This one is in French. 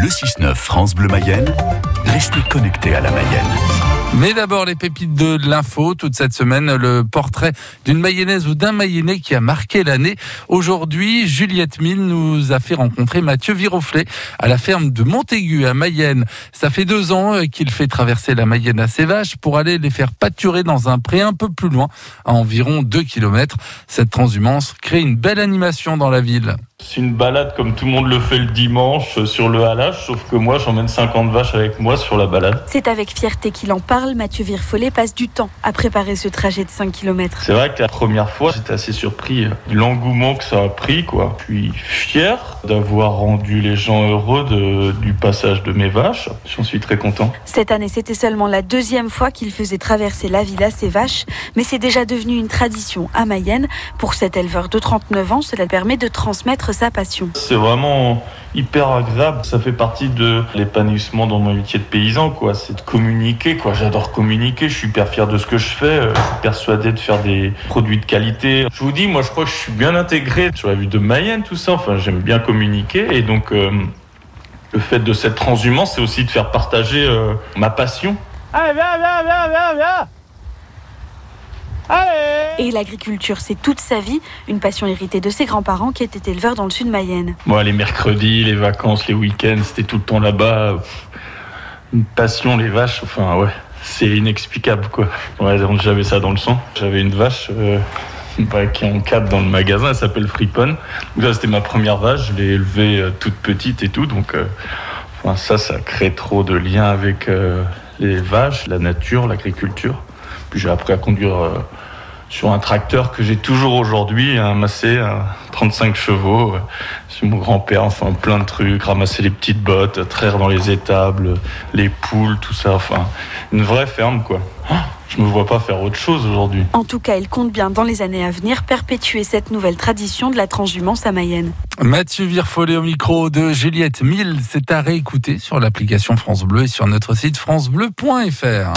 Le 6-9 France Bleu Mayenne, restez connectés à la Mayenne. Mais d'abord, les pépites de l'info. Toute cette semaine, le portrait d'une mayonnaise ou d'un mayennais qui a marqué l'année. Aujourd'hui, Juliette Mille nous a fait rencontrer Mathieu Viroflet à la ferme de Montaigu à Mayenne. Ça fait deux ans euh, qu'il fait traverser la Mayenne à ses vaches pour aller les faire pâturer dans un pré un peu plus loin, à environ deux kilomètres. Cette transhumance crée une belle animation dans la ville. C'est une balade comme tout le monde le fait le dimanche sur le halage, sauf que moi j'emmène 50 vaches avec moi sur la balade. C'est avec fierté qu'il en parle. Mathieu Virfollet passe du temps à préparer ce trajet de 5 km. C'est vrai que la première fois j'étais assez surpris de l'engouement que ça a pris. Quoi. Je suis fier d'avoir rendu les gens heureux de, du passage de mes vaches. J'en suis très content. Cette année c'était seulement la deuxième fois qu'il faisait traverser la ville à ses vaches, mais c'est déjà devenu une tradition à Mayenne. Pour cet éleveur de 39 ans, cela permet de transmettre sa passion. C'est vraiment hyper agréable. Ça fait partie de l'épanouissement dans mon métier de paysan, quoi. C'est de communiquer, quoi. J'adore communiquer. Je suis hyper fier de ce que je fais. Je suis persuadé de faire des produits de qualité. Je vous dis, moi, je crois que je suis bien intégré sur la vue de Mayenne, tout ça. Enfin, j'aime bien communiquer et donc. Euh, le fait de cette transhumance, c'est aussi de faire partager euh, ma passion. Allez, viens, viens, viens, viens, viens et l'agriculture, c'est toute sa vie, une passion héritée de ses grands-parents qui étaient éleveurs dans le sud de Mayenne. Moi, les mercredis, les vacances, les week-ends, c'était tout le temps là-bas. Une passion, les vaches, enfin ouais, c'est inexplicable quoi. Ouais, j'avais ça dans le sang. J'avais une vache euh, bah, qui est en cap dans le magasin, elle s'appelle Fripon. Donc c'était ma première vache, je l'ai élevée euh, toute petite et tout, donc euh, enfin, ça, ça crée trop de liens avec les vaches, la nature, l'agriculture. Puis j'ai appris à conduire sur un tracteur que j'ai toujours aujourd'hui, un Massé à 35 chevaux. C'est mon grand-père, enfin plein de trucs, ramasser les petites bottes, traire dans les étables, les poules, tout ça. Enfin, une vraie ferme, quoi. Je me vois pas faire autre chose aujourd'hui. En tout cas, il compte bien dans les années à venir perpétuer cette nouvelle tradition de la transhumance à Mayenne. Mathieu Virfollet au micro de Juliette Mille, c'est à réécouter sur l'application France Bleu et sur notre site francebleu.fr.